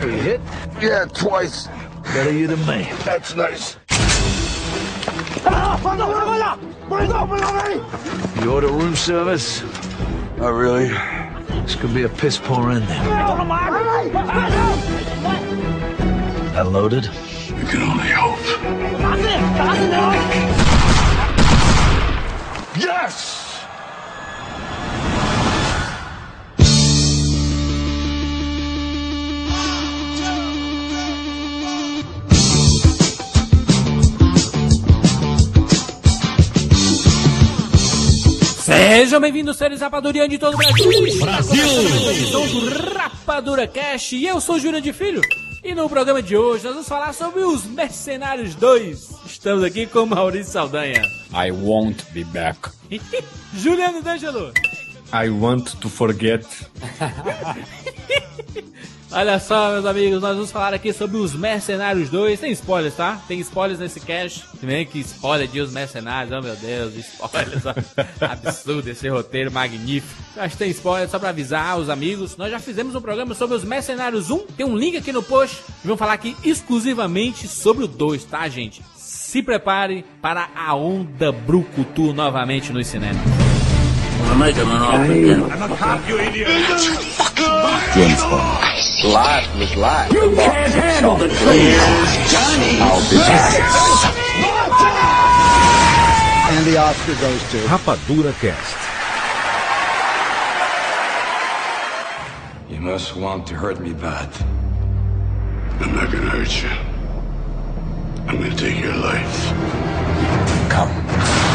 Are you hit? Yeah, twice. Better you than me. That's nice. You order room service? Not really. This could be a piss poor ending. That loaded? We can only hope. Yes! Sejam bem-vindos, seres rapadurianos de todo o Brasil. Brasil! Rapadura Cash e eu sou Júlio de Filho. E no programa de hoje nós vamos falar sobre os Mercenários 2. Estamos aqui com Maurício Saldanha. I won't be back. Juliano D'Angelo. I want to forget. Olha só, meus amigos, nós vamos falar aqui sobre os Mercenários 2. Tem spoilers, tá? Tem spoilers nesse cast. Vem que spoiler de Os Mercenários. Oh, meu Deus, spoilers. Absurdo esse roteiro magnífico. Acho que tem spoilers só pra avisar os amigos. Nós já fizemos um programa sobre Os Mercenários 1. Tem um link aqui no post. E vamos falar aqui exclusivamente sobre o 2, tá, gente? Se prepare para a onda Brucutu novamente nos cinemas. James Bond. Life was life. You can't handle the truth. Johnny! I'll be back. And the Oscar goes to Rapadura Cast. You must want to hurt me bad. I'm not gonna hurt you. I'm gonna take your life. Come.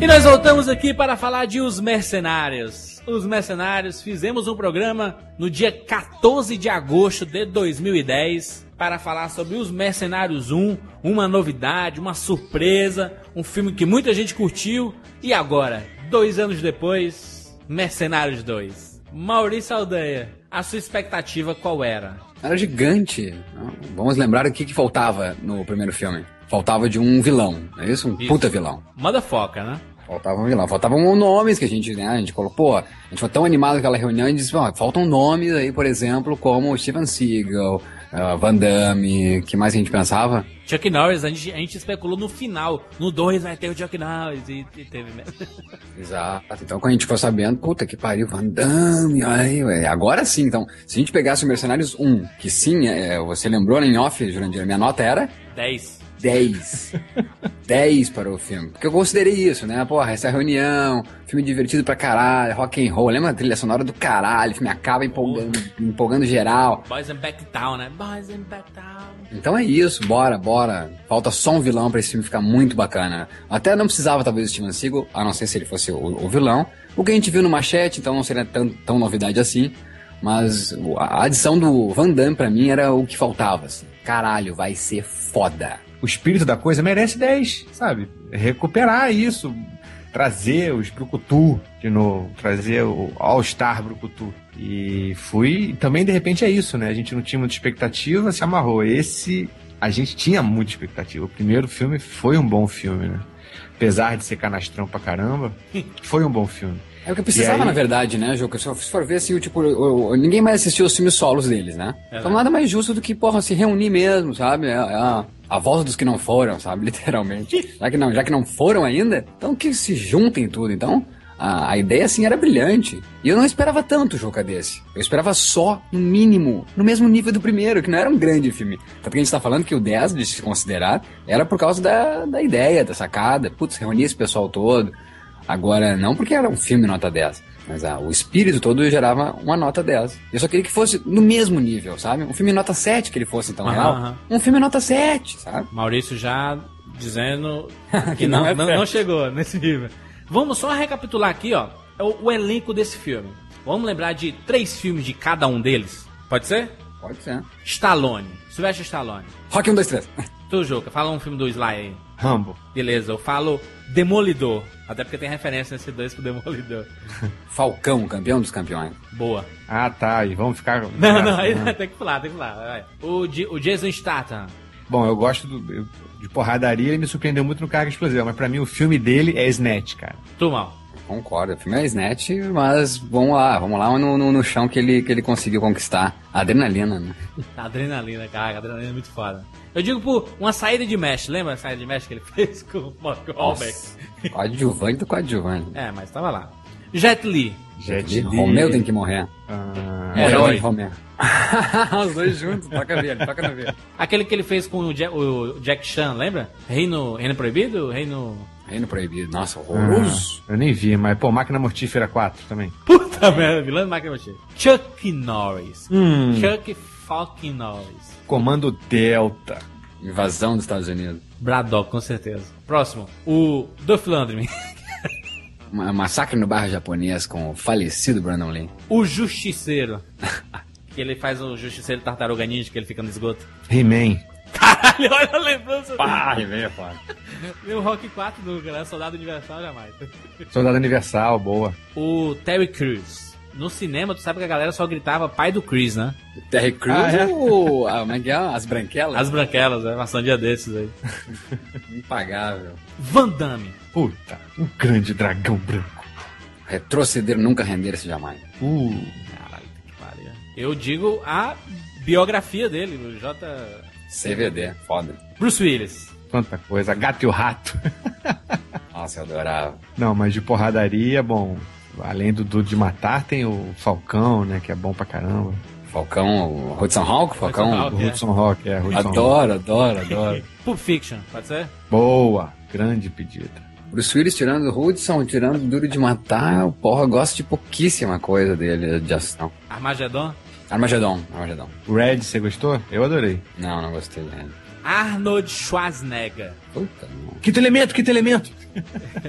E nós voltamos aqui para falar de Os Mercenários. Os Mercenários, fizemos um programa no dia 14 de agosto de 2010 para falar sobre Os Mercenários 1, uma novidade, uma surpresa, um filme que muita gente curtiu. E agora, dois anos depois, Mercenários 2. Maurício Saldanha, a sua expectativa qual era? Era gigante. Vamos lembrar o que, que faltava no primeiro filme. Faltava de um vilão, não é isso? Um Isso. puta vilão. Motherfucker, né? Faltava um vilão. Faltavam nomes que a gente, né? A gente colocou, pô, a gente foi tão animado com aquela reunião e disse, ó, faltam nomes aí, por exemplo, como Steven Seagal, uh, Van Damme, que mais a gente pensava? Chuck Norris, a gente, a gente especulou no final. No 2 vai ter o Chuck Norris e, e teve mesmo. Exato. Então, quando a gente ficou sabendo, puta que pariu, Van Damme, aí, ué, agora sim. Então, se a gente pegasse o Mercenários 1, que sim, é, você lembrou né, em off, Jurandir, minha nota era 10. 10. 10 para o filme. Porque eu considerei isso, né? Porra, essa reunião, filme divertido pra caralho, rock and roll, lembra a trilha sonora do caralho, o filme acaba empolgando, empolgando geral. Boys and Back Town, né? Boys and Back Town. Então é isso, bora, bora. Falta só um vilão pra esse filme ficar muito bacana. Até não precisava talvez o Steven Seagal, a não ser se ele fosse o, o vilão. O que a gente viu no Machete, então não seria tão, tão novidade assim. Mas a adição do Van Damme pra mim era o que faltava, assim. Caralho, vai ser foda. O espírito da coisa merece 10, sabe? Recuperar isso, trazer os Brucutu de novo, trazer o All-Star Brucutu. E fui, também de repente é isso, né? A gente não tinha muita expectativa, se amarrou. Esse a gente tinha muita expectativa. O primeiro filme foi um bom filme, né? Apesar de ser canastrão pra caramba, foi um bom filme. É o que precisava, aí- na verdade, né, Jô? Se for ver assim, o tipo, ninguém mais assistiu os filmes solos deles, né? Então nada mais justo do que, porra, se reunir mesmo, sabe? É, é a, a volta dos que não foram, sabe? Literalmente. Já que não, já que não foram ainda, então que se juntem tudo. Então, a, a ideia, assim, era brilhante. E eu não esperava tanto jogo desse. Eu esperava só, no mínimo, no mesmo nível do primeiro, que não era um grande filme. Tanto que a gente tá falando que o 10, de se considerar, era por causa da, da ideia, da sacada. Putz, reunir esse pessoal todo. Agora, não porque era um filme nota 10, mas ah, o espírito todo gerava uma nota 10. Eu só queria que fosse no mesmo nível, sabe? Um filme nota 7 que ele fosse, então, Aham, real. aham. Um filme nota 7, sabe? Maurício já dizendo que Que não, não é não chegou nesse nível. Vamos só recapitular aqui, ó, o, o elenco desse filme. Vamos lembrar de três filmes de cada um deles? Pode ser? Pode ser. Stallone, Sylvester Stallone. Rock 1, 2, 3. Tu, Juca, fala um filme do Sly aí. Rambo. Beleza, eu falo Demolidor. Até porque tem referência nesse dois pro Demolidor. Falcão, campeão dos campeões. Boa. Ah, tá. E vamos ficar. Não, não, aí tem que pular, tem que pular. O, o Jason Statham. Bom, eu gosto do- de porradaria, ele me surpreendeu muito no Carga Explosiva, mas pra mim o filme dele é Snatch, cara. Tu, mal. Concordo, o filme é Snatch, mas vamos lá, vamos lá no, no, no chão que ele, que ele conseguiu conquistar. Adrenalina, né? Adrenalina, cara, adrenalina é muito foda. Eu digo por uma saída de mesh, lembra a saída de mesh que ele fez com o Mark Wahlberg? Coadjuvante do coadjuvante. É, mas tava lá. Jet Li. Jet Li. Romeu tem que morrer. Ah, Morreu Herói. Romeu. Os dois juntos, toca nele, toca no velho. Aquele que ele fez com o Jack, o Jack Chan, lembra? Reino, Reino Proibido? Reino... Reino Proibido, nossa, ah, horroroso. eu nem vi, mas, pô, Máquina Mortífera 4 também. Puta merda, vilão do Máquina Mortífera. Chuck Norris. Hum. Chuck fucking Norris. Comando Delta. Invasão dos Estados Unidos. Braddock, com certeza. Próximo. O Lundgren. Ma- Massacre no bairro japonês com o falecido Brandon Lee. o Justiceiro. que ele faz o Justiceiro Tartaruga Ninja, que ele fica no esgoto. He-Man. Caralho, olha a lembrança. Ah, vem, foda. Meu Rock 4 nunca, né? Soldado Universal jamais. Soldado Universal, boa. O Terry Crews. No cinema, tu sabe que a galera só gritava pai do Chris, né? Terry Crews Ah, é? ou como é que é? As branquelas? As branquelas, né? Passando um dia desses aí. Impagável. Van Damme. Puta, um grande dragão branco. Retroceder, nunca render-se jamais. Uh, Caralho, que pariu. Eu digo a biografia dele, o J. CVD, foda. Bruce Willis. quanta coisa. Gato e o rato. Nossa, eu adorava. Não, mas de porradaria, bom, além do Duro de Matar, tem o Falcão, né, que é bom pra caramba. Falcão, o Hudson Hawk, Falcão. Hudson Hawk. É, Hudson Hawk. Adoro, adoro, adoro. Pulp Fiction, pode ser? Boa, grande pedido. Bruce Willis tirando o Hudson, tirando o Duro de Matar, o porra, eu gosto de pouquíssima coisa dele, de ação. Armagedon. Armagedon, Armagedon. O Red, você gostou? Eu adorei. Não, não gostei dele. Arnold Schwarzenegger. Puta, não. Quinto elemento, quinto elemento.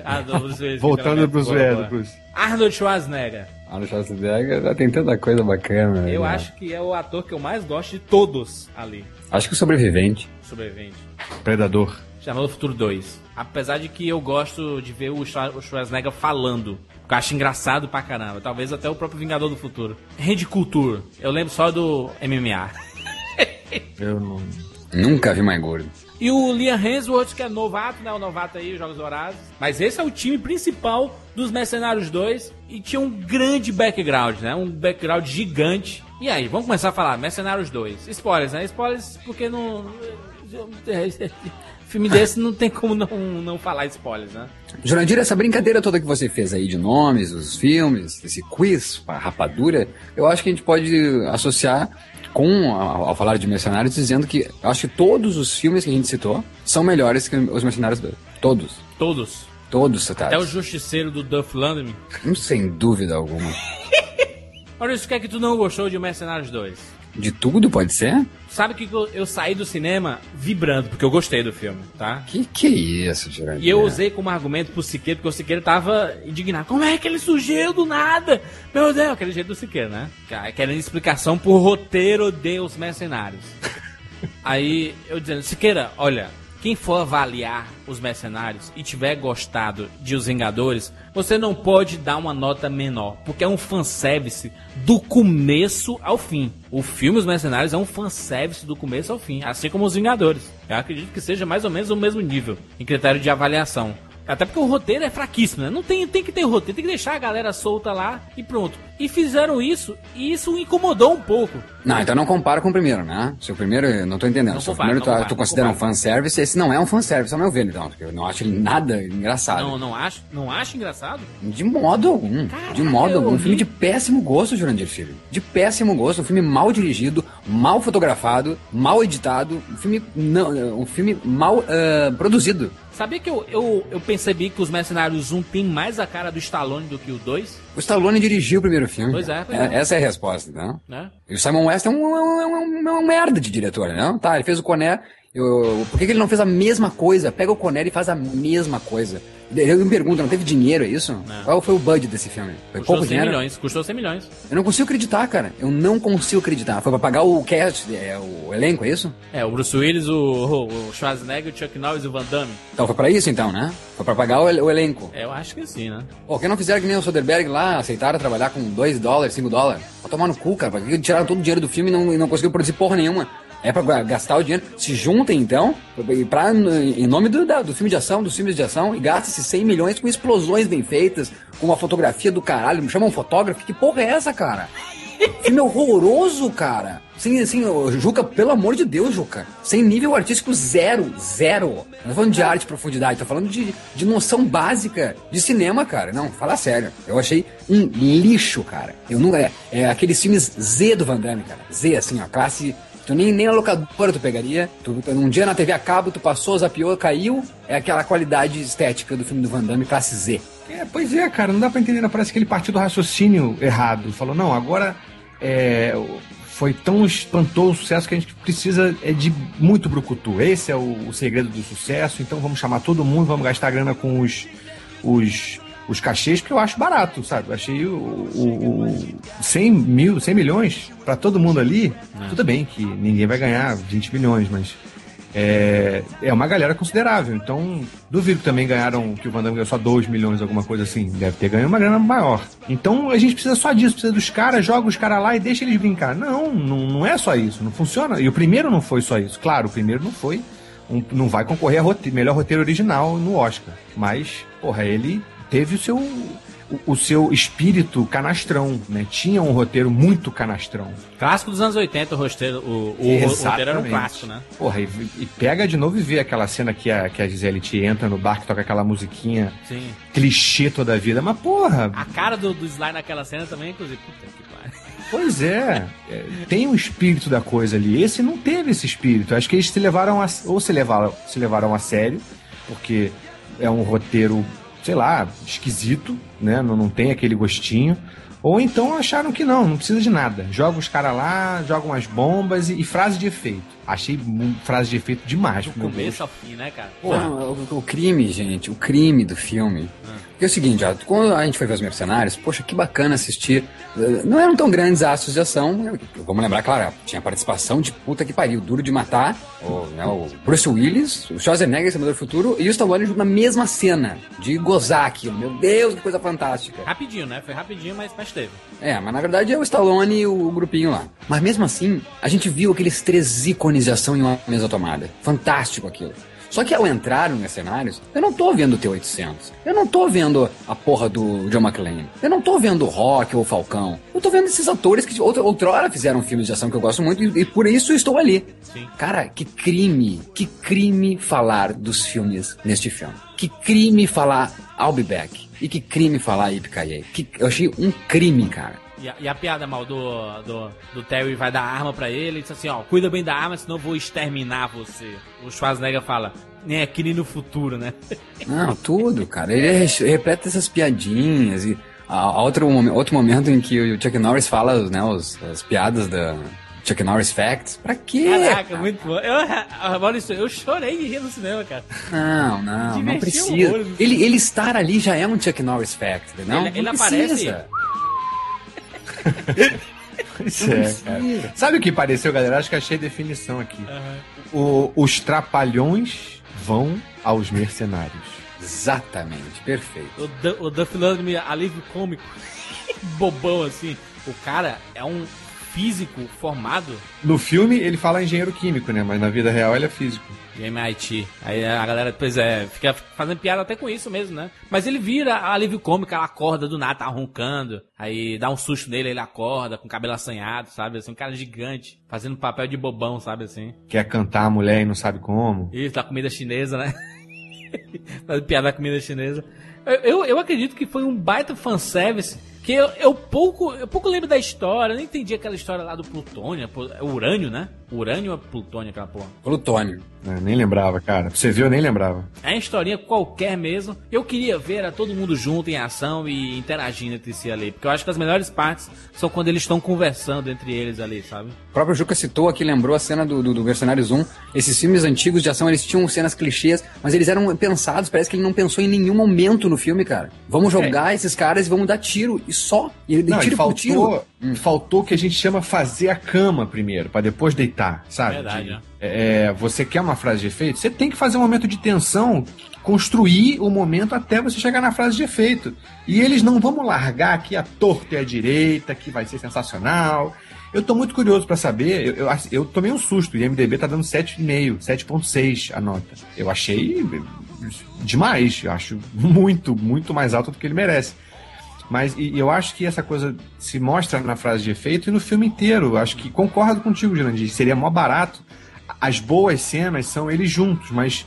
Ah, do Bruce Willis. Voltando pro Boa, Zé, boa. do Bruce. Arnold Schwarzenegger. Arnold Schwarzenegger tem tanta coisa bacana. Eu né? acho que é o ator que eu mais gosto de todos ali. Acho que o sobrevivente. Sobrevivente. Predador. Chamado Futuro 2. Apesar de que eu gosto de ver o Schwar- o Schwarzenegger falando. Que eu acho engraçado pra caramba. Talvez até o próprio Vingador do Futuro. Rede Culture. Eu lembro só do MMA. Eu não. Nunca vi mais gordo. E o Liam Hemsworth, que é novato, né? O novato aí, os Jogos Dourados. Mas esse é o time principal dos Mercenários 2. E tinha um grande background, né? Um background gigante. E aí, vamos começar a falar. Mercenários 2. Spoilers, né? Spoilers porque não... Filme desse não tem como não, não falar spoilers, né? Jurandir, essa brincadeira toda que você fez aí de nomes, os filmes, esse quiz, a rapadura, eu acho que a gente pode associar com, ao, ao falar de Mercenários, dizendo que eu acho que todos os filmes que a gente citou são melhores que os Mercenários 2. Todos. Todos. Todos Até o. Justiceiro do Duff Landry. Sem dúvida alguma. Maurício, o que é que tu não gostou de Mercenários 2? De tudo, pode ser? Sabe que eu, eu saí do cinema vibrando, porque eu gostei do filme, tá? Que que é isso, Jurandir? E eu usei como argumento pro Siqueira, porque o Siqueira tava indignado. Como é que ele surgiu do nada? Meu Deus, aquele jeito do Siqueira, né? Querendo explicação pro roteiro de Os Mercenários. Aí eu dizendo, Siqueira, olha, quem for avaliar os mercenários e tiver gostado de Os Vingadores, você não pode dar uma nota menor, porque é um fanservice do começo ao fim. O filme Os Mercenários é um fanservice do começo ao fim, assim como Os Vingadores. Eu acredito que seja mais ou menos o mesmo nível em critério de avaliação. Até porque o roteiro é fraquíssimo, né? Não tem, tem que ter roteiro, tem que deixar a galera solta lá e pronto. E fizeram isso, e isso incomodou um pouco. Não, então não compara com o primeiro, né? Se o primeiro, eu não tô entendendo. Não Se o primeiro não tu, compara, tu considera um compara. fanservice, esse não é um fanservice, ao meu ver, então. porque Eu não acho ele nada engraçado. Não, não acho, não acho engraçado? De modo algum. Caraca, de modo algum. Um filme de péssimo gosto, Jurandir Filho. De péssimo gosto. Um filme mal dirigido, mal fotografado, mal editado. Um filme, não, um filme mal ah, produzido. Sabia que eu, eu, eu percebi que os Mercenários 1 tem mais a cara do Stallone do que o 2? O Stallone dirigiu o primeiro filme. Pois é, pois é. Essa é a resposta, né? Né? E o Simon West é um, é um, é um, é um merda de diretor, né? Tá, ele fez o Coné. Eu, por que, que ele não fez a mesma coisa? Pega o Coné e faz a mesma coisa. Eu me pergunto, não teve dinheiro, é isso? Qual foi o budget desse filme? Foi Custou pouco 100 dinheiro? milhões, custou 100 milhões. Eu não consigo acreditar, cara. Eu não consigo acreditar. Foi pra pagar o cast, é, o elenco, é isso? É, o Bruce Willis, o, o Schwarzenegger, o Chuck Norris e o Van Damme. Então foi pra isso então, né? Foi pra pagar o, o elenco. É, eu acho que sim, né? Pô, que não fizeram que nem o Soderbergh lá, aceitaram trabalhar com 2 dólares, 5 dólares? Pra tomar no cu, cara. Pra que tiraram todo o dinheiro do filme e não, e não conseguiram produzir porra nenhuma? É pra ga- gastar o dinheiro. Se juntem, então, pra, em nome do, da- do filme de ação, dos filmes de ação, e gasta esses 100 milhões com explosões bem feitas, com uma fotografia do caralho. Chama um fotógrafo. Que porra é essa, cara? filme horroroso, cara. Sem, assim, Juca, pelo amor de Deus, Juca. Sem nível artístico zero, zero. Não tô falando de arte e profundidade, tô falando de, de noção básica de cinema, cara. Não, fala sério. Eu achei um lixo, cara. Eu não. É, é aqueles filmes Z do Van Damme, cara. Z, assim, ó, classe. Tu nem, nem na locadora tu pegaria. Tu, um dia na TV a cabo, tu passou, zapiou, caiu. É aquela qualidade estética do filme do Van Damme, classe Z. É, pois é, cara, não dá pra entender. Parece que ele partiu do raciocínio errado. Falou, não, agora é, foi tão espantoso o sucesso que a gente precisa é de muito brucutu. Esse é o, o segredo do sucesso, então vamos chamar todo mundo, vamos gastar grana com os, os, os cachês, porque eu acho barato, sabe? Eu achei o, o, o 100 mil, 100 milhões pra todo mundo ali, tudo bem que ninguém vai ganhar 20 milhões, mas é, é uma galera considerável. Então, duvido que também ganharam, que o Van Damme ganhou só 2 milhões, alguma coisa assim. Deve ter ganho uma grana maior. Então, a gente precisa só disso, precisa dos caras, joga os caras lá e deixa eles brincar. Não, não, não é só isso, não funciona. E o primeiro não foi só isso. Claro, o primeiro não foi. um- não vai concorrer a rote- melhor roteiro original no Oscar. Mas, porra, ele teve o seu. o- seu espírito canastrão, né? Tinha um roteiro muito canastrão. Clássico dos anos 80, o roteiro, o, o, roteiro era um clássico, né? Porra, e, e pega de novo e vê aquela cena que a, que a Gisele te entra no bar que toca aquela musiquinha Sim. clichê toda a vida. Mas, porra, A cara do, do Sly naquela cena também, inclusive. Puta que pariu. pois é, é, Tem um espírito da coisa ali. Esse não teve esse espírito. Acho que eles se levaram a, ou se levaram, se levaram a sério, porque é um roteiro, sei lá, esquisito, né? Não, não tem aquele gostinho. Ou então acharam que não, não precisa de nada. Joga os caras lá, joga umas bombas e, e frase de efeito. Achei frase de efeito demais. Do começo ao fim, né, cara? Não, o, o crime, gente, o crime do filme. Porque é o seguinte, ó, quando a gente foi ver os Mercenários, poxa, que bacana assistir. Não eram tão grandes astros de ação. eu- Vamos lembrar, claro, tinha participação de puta que pariu, duro de matar. O, né, o Bruce Willis, o Schwarzenegger, Exterminador do Futuro, e o Stallone junto na mesma cena, de gozar aquilo. Meu Deus, que coisa fantástica. Rapidinho, né? Foi rapidinho, mas, mas teve. É, mas na verdade é o Stallone e o grupinho lá. Mas mesmo assim, a gente viu aqueles três ícones de ação em uma mesa tomada. Fantástico aquilo. Só que ao entrar nos cenários, eu não tô vendo o T-800. Eu não tô vendo a porra do John McClane. Eu não tô vendo o Rock ou o Falcão. Eu tô vendo esses atores que outra, outrora fizeram filmes de ação que eu gosto muito e, e por isso estou ali. Sim. Cara, que crime, que crime falar dos filmes neste filme. Que crime falar I'll Be Back. E que crime falar Yippee Que Eu achei um crime, cara. E a, e a piada mal do, do, do Terry vai dar arma pra ele e diz assim, ó, cuida bem da arma, senão eu vou exterminar você. O Schwarzenegger fala, nem aqui nem no futuro, né? Não, tudo, cara. Ele é re- repete essas piadinhas e a, outro, outro momento em que o Chuck Norris fala né, os- as piadas da Chuck Norris Facts. Pra quê? Caraca, cara? muito bom. Eu, ah, Maurício, eu chorei de rir no cinema, cara. Não, não, não Divertiu precisa. horrores. Ele, ele estar ali já é um Chuck Norris Fact, não? Ele- ele não aparece- precisa. Pois é, cara. Sabe o que pareceu, galera? Acho que achei definição aqui. O- os trapalhões vão aos mercenários. Exatamente, perfeito. O, o Duff Landry, alívio cômico. Bobão assim. O cara é um físico formado No filme ele fala engenheiro químico, né? Mas na vida real ele é físico. De MIT. Aí a galera, pois é, fica fazendo piada até com isso mesmo, né? Mas ele vira alívio cômico, ela acorda do nada, tá roncando. Aí dá um susto nele, ele acorda com o cabelo assanhado, sabe? Assim, um cara gigante, fazendo papel de bobão, sabe assim? Quer cantar a mulher e não sabe como. Isso, da comida chinesa, né? Fazendo piada da comida chinesa. Eu, eu, acredito que foi um baita fanservice. Que eu, eu pouco eu pouco lembro da história, eu nem entendi aquela história lá do plutônio, é urânio, né? Urânio ou plutônio, aquela porra? Plutônio. É, nem lembrava, cara. Pra Você viu, eu nem lembrava. É uma historinha qualquer mesmo. Eu queria ver era todo mundo junto em ação e interagindo entre si ali. Porque eu acho que as melhores partes são quando eles estão conversando entre eles ali, sabe? O próprio Juca citou aqui, lembrou a cena do, do, do Mercenários 1. Esses filmes antigos de ação, eles tinham cenas clichês, mas eles eram pensados. Parece que ele não pensou em nenhum momento no filme, cara. Vamos jogar esses caras e vamos dar tiro. E só. E ele Não, tiro e por tiro. faltou, faltou o que a gente chama fazer a cama primeiro, pra depois deitar, sabe? Verdade, De- né? é, você quer uma frase de efeito? Você tem que fazer um momento de tensão, construir o momento até você chegar na frase de efeito. E eles não vamos largar aqui a torta e a direita, que vai ser sensacional. Eu tô muito curioso pra saber, eu, eu, eu tomei um susto, e MDB tá dando 7,5, 7,6 a nota. Eu achei demais, eu acho muito, muito mais alto do que ele merece. Mas e, eu acho que essa coisa se mostra na frase de efeito e no filme inteiro. Acho que concordo contigo, Jurandir. Seria mó barato. As boas cenas são eles juntos, mas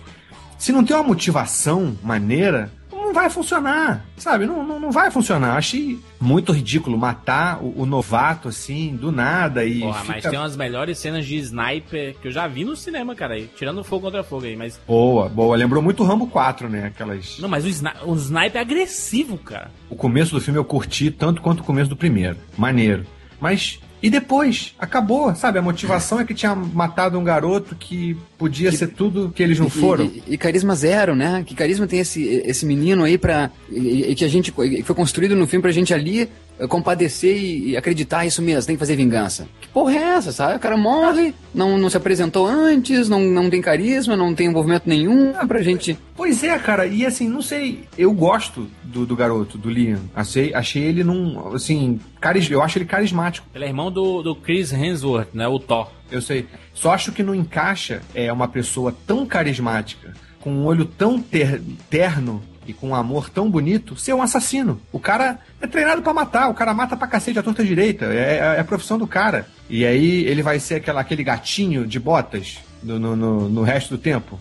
se não tem uma motivação maneira, vai funcionar, sabe? Não, não, não vai funcionar. Achei muito ridículo matar o, o novato assim, do nada e. Porra, mas fica- tem umas melhores cenas de sniper que eu já vi no cinema, cara. Aí, tirando fogo contra fogo aí, mas. Boa, boa. Lembrou muito Rambo 4, né? Aquelas. Não, mas o, sni o sniper é agressivo, cara. O começo do filme eu curti tanto quanto o começo do primeiro. Maneiro. Mas. E depois? Acabou, sabe? A motivação é que tinha matado um garoto que podia ser tudo que eles não E- foram. E, e carisma zero, né? Que carisma tem esse, esse menino aí pra. E, e que a gente. que foi construído no filme pra gente ali compadecer e, acreditar isso mesmo, tem que fazer vingança. Que porra é essa, sabe? O cara morre, não, não se apresentou antes, não, não tem carisma, não tem envolvimento nenhum pra gente. Pois é, cara, e assim, não sei, eu gosto do, do garoto, do Liam. Achei, achei ele num, assim, caris, eu acho ele carismático, Ele é irmão do, do Chris Hemsworth, né? O Thor. eu sei. Só acho que não encaixa é uma pessoa tão carismática, com um olho tão ter- terno e com um amor tão bonito, ser um assassino. O cara é treinado pra matar, o cara mata pra cacete a torta direita, é, é a profissão do cara. E aí ele vai ser aquela, aquele gatinho de botas no, no, no- no resto do tempo.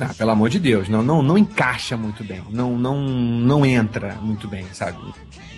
Ah, pelo amor de Deus, não, não, não encaixa muito bem, não, não, não entra muito bem, sabe?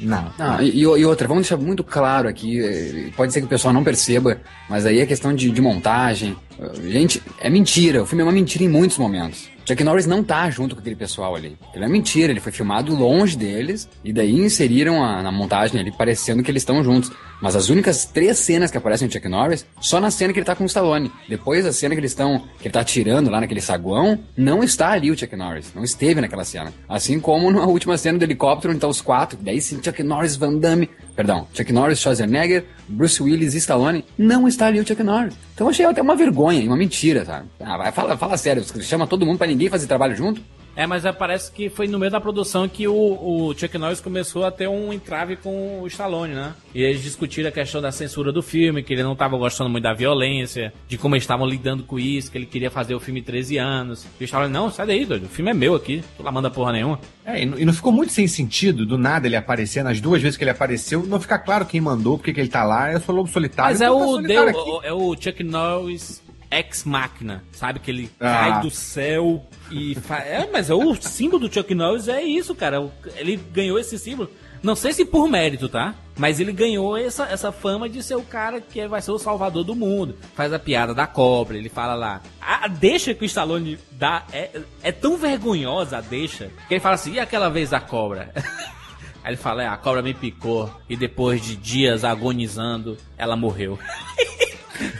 Não. Não, e, e outra, vamos deixar muito claro aqui, eh, pode ser que o pessoal não perceba, mas aí é questão de, de montagem. Eh, Gente, é mentira, o filme é uma mentira em muitos momentos. Chuck Norris não tá junto com aquele pessoal ali. Ele é mentira, ele foi filmado longe deles, e daí inseriram a- na montagem ali, parecendo que eles estão juntos. Mas as únicas três cenas que aparecem no Chuck Norris, só na cena que ele tá com o Stallone. Depois da cena que eles estão, que ele tá atirando lá naquele saguão, não está ali o Chuck Norris. Não esteve naquela cena. Assim como na última cena do helicóptero, onde tá os quatro, daí sim Chuck Norris, Van Damme, perdão, Chuck Norris, Schwarzenegger, Bruce Willis e Stallone, não está ali o Chuck Norris. Então eu achei até uma vergonha uma mentira, sabe? Ah, fala, fala sério, chama todo mundo pra ninguém fazer trabalho junto? É, mas é, parece que foi no meio da produção que o, o Chuck Norris começou a ter um entrave com o Stallone, né? E eles discutiram a questão da censura do filme, que ele não estava gostando muito da violência, de como eles estavam lidando com isso, que ele queria fazer o filme 13 anos. E o Stallone, não, sai daí, doido, o filme é meu aqui, tu lá manda porra nenhuma. É, e não, ficou muito sem sentido, do nada ele aparecer, nas duas vezes que ele apareceu, não fica claro quem mandou, porque que ele tá lá, eu sou lobo solitário. Mas é então tá o, solitário deu, é o Chuck Norris ex máquina, sabe? Que ele Ah. cai do céu e fa... É, mas é o símbolo do Chuck Norris é isso, cara. Ele ganhou esse símbolo. Não sei se por mérito, tá? Mas ele ganhou essa, essa fama de ser o cara que vai ser o salvador do mundo. Faz a piada da cobra, ele fala lá. A deixa que o Stallone dá é, é tão vergonhosa a deixa que ele fala assim: e aquela vez da cobra? Aí ele fala: é, a cobra me picou e depois de dias agonizando, ela morreu.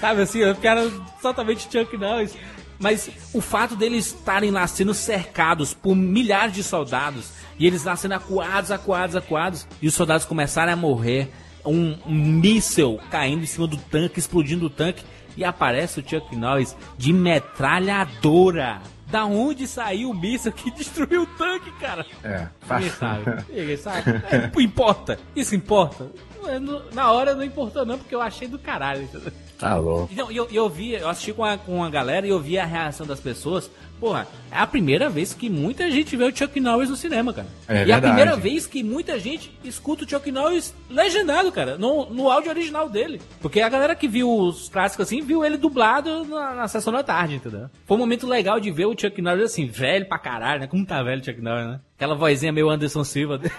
Sabe assim, o cara totalmente Chuck Norris. Mas o fato deles estarem lá sendo cercados por milhares de soldados e eles lá sendo acuados, acuados, acuados, e os soldados começarem a morrer. um, um míssel caindo em cima do tanque, explodindo o tanque, e aparece o Chuck Norris de metralhadora. Da onde saiu o míssil que destruiu o tanque, cara? É, fácil. sabe. Ninguém sabe. É, importa. Isso importa. Na hora não importou não, porque eu achei do caralho. entendeu? Tá louco. Não, e eu, eu vi, eu assisti com a, com a galera e eu vi a reação das pessoas. Porra, é a primeira vez que muita gente vê o Chuck Norris no cinema, cara. É e a verdade. primeira vez que muita gente escuta o Chuck Norris legendado, cara, no, no áudio original dele. Porque a galera que viu os clássicos assim, viu ele dublado na, na sessão da tarde, entendeu? Foi um momento legal de ver o Chuck Norris assim, velho pra caralho, né? Como tá velho o Chuck Norris, né? Aquela vozinha meio Anderson Silva dele.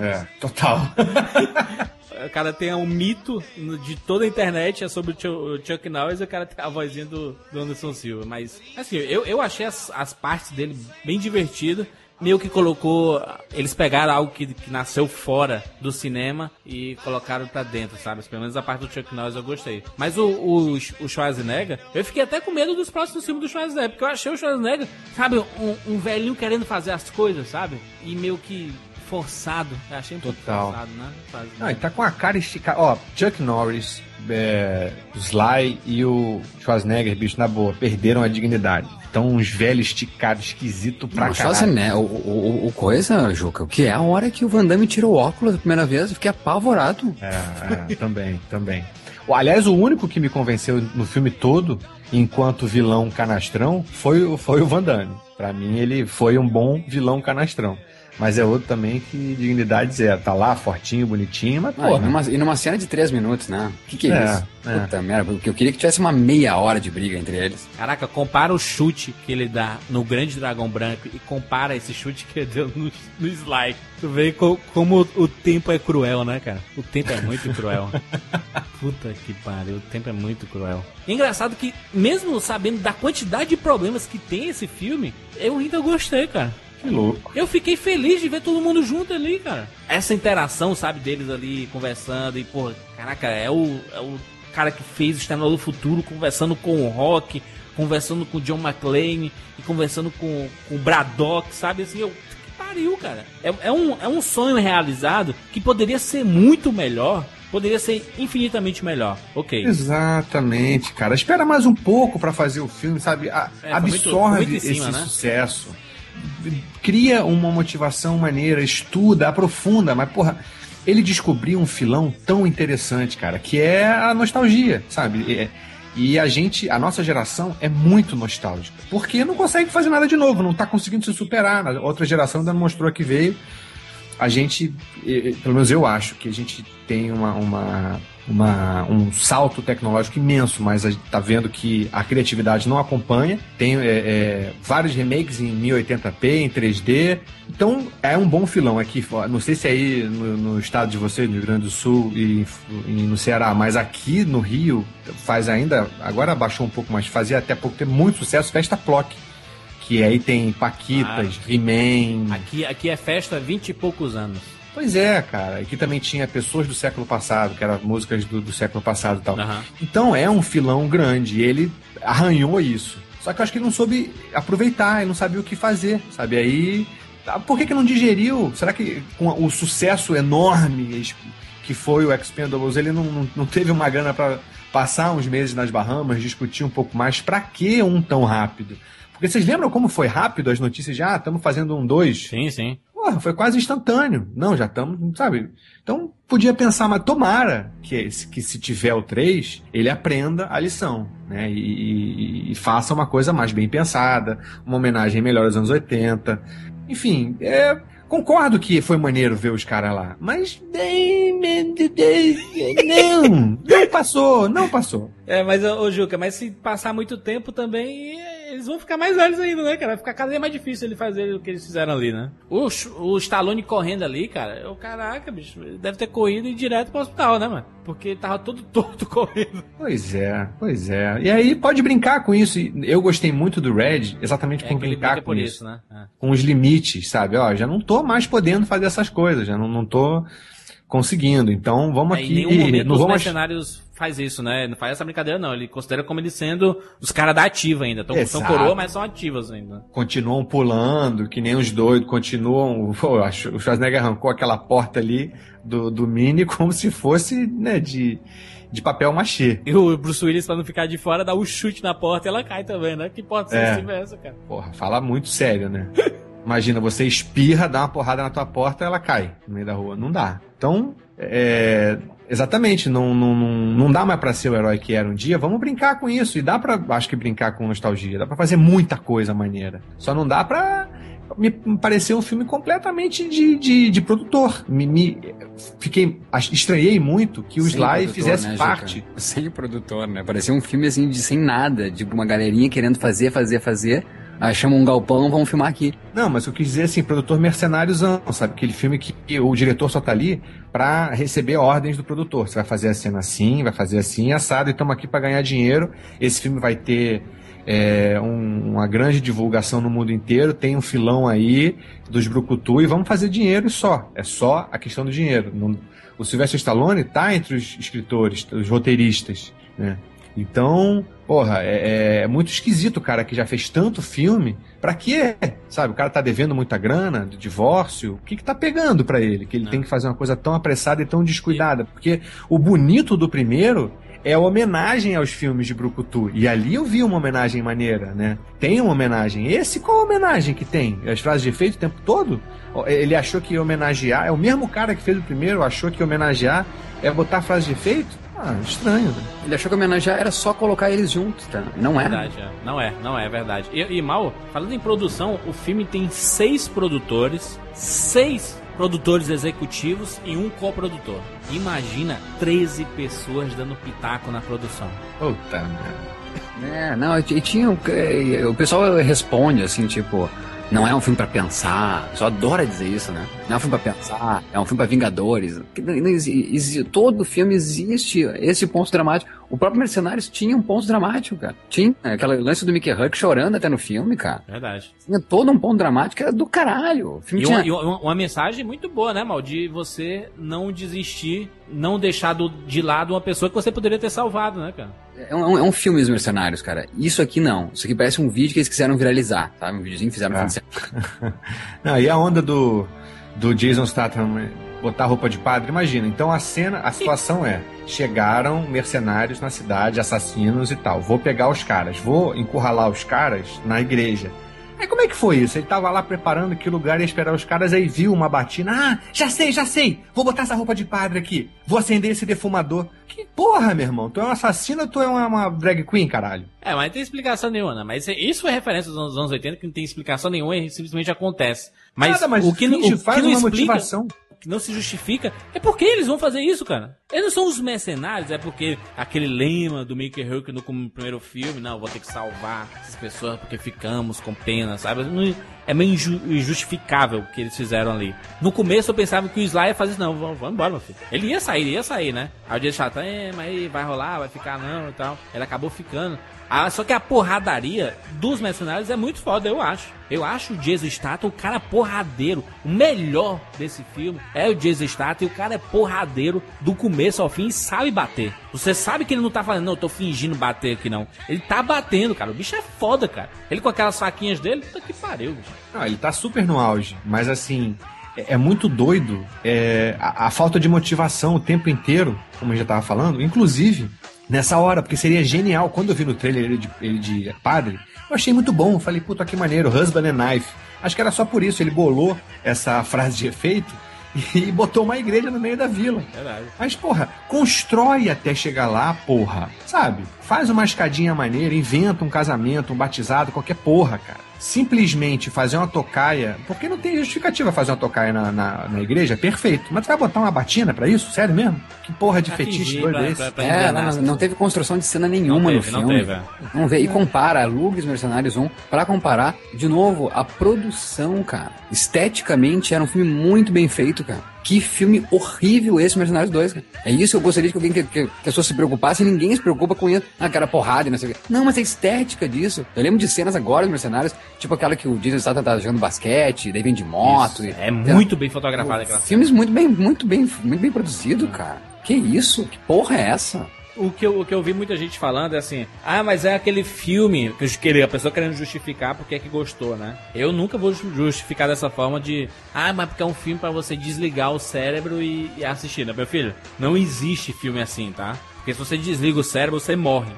É, total. O cara tem um mito de toda a internet é sobre o Chu- o Chuck Norris e o cara tem a vozinha do, do Anderson Silva. Mas, assim, eu, eu achei as, as partes dele bem divertidas. Meio que colocou. Eles pegaram algo que, que nasceu fora do cinema e colocaram pra dentro, sabe? Pelo menos a parte do Chuck Norris eu gostei. Mas o, o, o Schwarzenegger, eu fiquei até com medo dos próximos filmes do Schwarzenegger, porque eu achei o Schwarzenegger, sabe, um, um velhinho querendo fazer as coisas, sabe? E meio que forçado. Eu achei um pouco Total. forçado, né? Fazer- Não, ele tá com a cara esticada. Ó, Chuck Norris, é, Sly e o Schwarzenegger, bicho, na boa, perderam a dignidade. Então, uns velhos esticados, esquisito pra caralho. O, o, o- o coisa, Juca, o que é a hora que o Van Damme tirou o óculos a primeira vez, eu fiquei apavorado. É, é, também, também. O- Aliás, o único que me convenceu no filme todo, enquanto vilão canastrão, foi, o- foi o Van Damme. Pra mim, ele foi um bom vilão canastrão. Mas é outro também que dignidade zero. Tá lá, fortinho, bonitinho, mas Ah, e, numa, e numa cena de três minutos, né? O que, que é, É, isso? é. Puta merda, porque eu queria que tivesse uma meia hora de briga entre eles. Caraca, compara o chute que ele dá no Grande Dragão Branco e compara esse chute que ele deu no, no Sly. Tu vê co- como o, o tempo é cruel, né, cara? O tempo é muito cruel. Puta que pariu, o tempo é muito cruel. E engraçado que, mesmo sabendo da quantidade de problemas que tem esse filme, eu ainda gostei, cara. Que louco. Eu fiquei feliz de ver todo mundo junto ali, cara. Essa interação, sabe, deles ali conversando e, pô, caraca, é o, é o cara que fez o Exterminador do Futuro conversando com o Rock, conversando com o John McClane e conversando com, com o Braddock, sabe, assim, eu... Que pariu, cara. É, é, um, é um sonho realizado que poderia ser muito melhor, poderia ser infinitamente melhor. Ok. Exatamente, cara. Espera mais um pouco pra fazer o filme, sabe? A- É, muito- absorve muito cima, esse né? sucesso. Cria uma motivação maneira, estuda, aprofunda, mas porra, ele descobriu um filão tão interessante, cara, que é a nostalgia, sabe? É- e a gente, a nossa geração é muito nostálgica, porque não consegue fazer nada de novo, não tá conseguindo se superar. A outra geração ainda não mostrou que veio a gente, pelo menos eu acho, que a gente tem uma, uma, uma- um salto tecnológico imenso, mas a gente tá vendo que a criatividade não acompanha. Tem eh, eh, vários remakes em 1080p, em 3D. Então é um bom filão aqui. Não sei se é aí no, no estado de vocês, no Rio Grande do Sul e, e no Ceará, mas aqui no Rio faz ainda, agora baixou um pouco, mas fazia até pouco tempo muito sucesso Festa Plock. Que aí tem Paquitas, He-Man, Aqui, aqui é festa há 20 e poucos anos. Pois é, cara. Aqui também tinha pessoas do século passado, que eram músicas do, do século passado e tal. Aham. Então é um filão grande. E ele arranhou isso. Só que eu acho que ele não soube aproveitar, ele não sabia o que fazer, sabe? Aí. ah, Por que, que não digeriu? Será que com o sucesso enorme que foi o Expendables, ele não, não, não teve uma grana pra passar uns meses nas Bahamas, discutir um pouco mais? Pra que um tão rápido? Porque vocês lembram como foi rápido as notícias de, ah, estamos fazendo um dois? Sim, sim. Porra, foi quase instantâneo. Não, já estamos, sabe? Então, podia pensar, mas tomara que, que se tiver o 3, ele aprenda a lição, né? E, e- e faça uma coisa mais bem pensada, uma homenagem melhor aos anos 80. Enfim, é, concordo que foi maneiro ver os caras lá, mas não, não passou, não passou. É, mas, ô, Juca, mas se passar muito tempo também, eles vão ficar mais velhos ainda, né, cara? Vai ficar cada vez mais difícil ele fazer o que eles fizeram ali, né? O, o Stallone correndo ali, cara, eu, caraca, bicho, ele deve ter corrido e ir direto pro hospital, né, mano? Porque ele tava todo torto correndo. Pois é, pois é. E aí pode brincar com isso. Eu gostei muito do Red, exatamente É por brincar brinca com por isso. isso, né? É. com os limites, sabe? Ó, já não tô mais podendo fazer essas coisas, já não, não tô conseguindo. Então vamos É, em aqui. nenhum momento não os vamos mercenários faz isso, né? Não faz essa brincadeira, não. Ele considera como eles sendo os caras da ativa ainda. Então, são coroa, mas são ativas ainda. Continuam pulando, que nem os doidos, continuam. Pô, o Schwarzenegger arrancou aquela porta ali do, do Mini como se fosse, né, de, de papel machê. E o Bruce Willis, pra não ficar de fora, dá um chute na porta e ela cai também, né? Que porta É. é. essa, cara? Porra, fala muito sério, né? Imagina, você espirra, dá uma porrada na tua porta ela cai no meio da rua. Não dá. Então, é, exatamente, não, não, não, não dá mais pra ser o herói que era um dia. Vamos brincar com isso. E dá pra, acho que, brincar com nostalgia. Dá pra fazer muita coisa maneira. Só não dá pra me parecer um filme completamente de, de, de produtor. Me, me- fiquei, estranhei muito que o Sly fizesse né, Juca? parte. Sem produtor, né? Parecia um filme assim de sem nada, tipo uma galerinha querendo fazer, fazer, fazer. Aí um galpão, vamos filmar aqui. Não, mas eu quis dizer assim, produtor mercenáriozão, sabe? Aquele filme que o diretor só tá ali pra receber ordens do produtor. Você vai fazer a cena assim, vai fazer assim, assado, e estamos aqui pra ganhar dinheiro. Esse filme vai ter é, um- uma grande divulgação no mundo inteiro, tem um filão aí dos Brucutu e vamos fazer dinheiro e só. É só a questão do dinheiro. Não- o Sylvester Stallone tá entre os escritores, os roteiristas, né? Então, porra, é, é muito esquisito o cara que já fez tanto filme. Pra quê? Sabe, o cara tá devendo muita grana, do divórcio. O que que tá pegando pra ele? Que ele Não. tem que fazer uma coisa tão apressada e tão descuidada. Porque o bonito do primeiro é a homenagem aos filmes de Brucutu. E ali eu vi uma homenagem maneira, né? Tem uma homenagem. Esse qual a homenagem que tem? As frases de efeito o tempo todo? Ele achou que ia homenagear. É o mesmo cara que fez o primeiro, achou que homenagear é botar frase de efeito? Ah, estranho, né? Ele achou que homenagear era só colocar eles juntos, tá? Não é. Verdade, é. Não é, não é verdade. E, e mal, falando em produção, o filme tem seis produtores, seis produtores executivos e um coprodutor. Imagina 13 pessoas dando pitaco na produção. Puta merda. É, não, e tinha. o- O pessoal responde assim, tipo. Não é um filme pra pensar. Só adora dizer isso, né? Não é um filme pra pensar, é um filme pra Vingadores. Todo filme existe esse ponto dramático. O próprio Mercenários tinha um ponto dramático, cara. Tinha aquele lance do Mickey Huck chorando até no filme, cara. Verdade. Tinha todo um ponto dramático era do caralho. O filme E tinha... uma, e uma- uma mensagem muito boa, né, Mal? De você não desistir, não deixar do- de lado uma pessoa que você poderia ter salvado, né, cara? É um, é um filme dos mercenários, cara. Isso aqui não. Isso aqui parece um vídeo que eles quiseram viralizar, sabe? Um videozinho que fizeram no É. fim de semana. Não, e a onda do, do Jason Statham eh, botar roupa de padre, imagina. Então a cena, a situação é: chegaram mercenários na cidade, assassinos e tal. Vou pegar os caras, vou encurralar os caras na igreja. Aí como é que foi isso? Ele tava lá preparando que lugar ia esperar os caras, aí viu uma batina. Ah, já sei, já sei. Vou botar essa roupa de padre aqui. Vou acender esse defumador. Que porra, meu irmão? Tu é um assassino ou tu é uma, uma drag queen, caralho? É, mas não tem explicação nenhuma, né? Mas isso foi referência dos anos, dos anos 80, que não tem explicação nenhuma e simplesmente acontece. Mas, Nada, mas o que, não- o que faz não uma explica, motivação. Que não se justifica, é porque eles vão fazer isso, cara. Eles não são os mercenários, é porque aquele lema do Mickey Rourke no primeiro filme, não, vou ter que salvar essas pessoas porque ficamos com pena, sabe? É meio inju- injustificável o que eles fizeram ali. No começo eu pensava que o Sly ia fazer isso, não, vamos, vamos embora, meu filho. Ele ia sair, ia sair, né? Aí o dia chato, é, mas aí vai rolar, vai ficar não e tal. Ele acabou ficando. Ah, só que a porradaria dos mercenários é muito foda, eu acho. Eu acho o Jason Statham o cara porradeiro. O melhor desse filme é o Jason Statham e o cara é porradeiro do começo ao fim e sabe bater. Você sabe que ele não tá falando, não, eu tô fingindo bater aqui não. Ele tá batendo, cara. O bicho é foda, cara. Ele com aquelas faquinhas dele, puta que pariu, bicho. Não, ele tá super no auge, mas assim, é, é muito doido é, a, a falta de motivação o tempo inteiro, como eu já tava falando, inclusive nessa hora, porque seria genial. Quando eu vi no trailer ele de, ele de padre, eu achei muito bom. Eu falei, puta que maneiro, husband and knife. Acho que era só por isso, ele bolou essa frase de efeito e botou uma igreja no meio da vila. Mas, porra, constrói até chegar lá, porra. Sabe? Faz uma escadinha maneira, inventa um casamento, um batizado, qualquer porra, cara. Simplesmente fazer uma tocaia. Porque não tem justificativa fazer uma tocaia na, na, na igreja, perfeito. Mas tu vai botar uma batina pra isso? Sério mesmo? Que porra de Pra fetiche doido é esse? É, não, teve construção de cena nenhuma Não no teve, não filme. teve, é. Vamos ver. E compara Lugs Mercenários 1 pra comparar, de novo, a produção, cara. Esteticamente era um filme muito bem feito, cara. Que filme horrível esse Mercenários 2, cara. É isso que eu gostaria que alguém que, que, que a pessoa se preocupasse e ninguém se preocupa com isso. Ah, cara, porrada e não sei o quê. Não, mas a estética disso. Eu lembro de cenas agora dos Mercenários, tipo aquela que o Jason Statham tá jogando basquete, daí vem de moto. e- É muito bem fotografada aquela. Filmes muito bem, muito bem, muito bem produzido, cara. Que isso? Que porra é essa? O que, eu, o que eu vi muita gente falando é assim: ah, mas é aquele filme que a pessoa querendo justificar porque é que gostou, né? Eu nunca vou justificar dessa forma de, ah, mas porque é um filme para você desligar o cérebro e, e assistir, né, meu filho? Não existe filme assim, tá? Porque se você desliga o cérebro, você morre.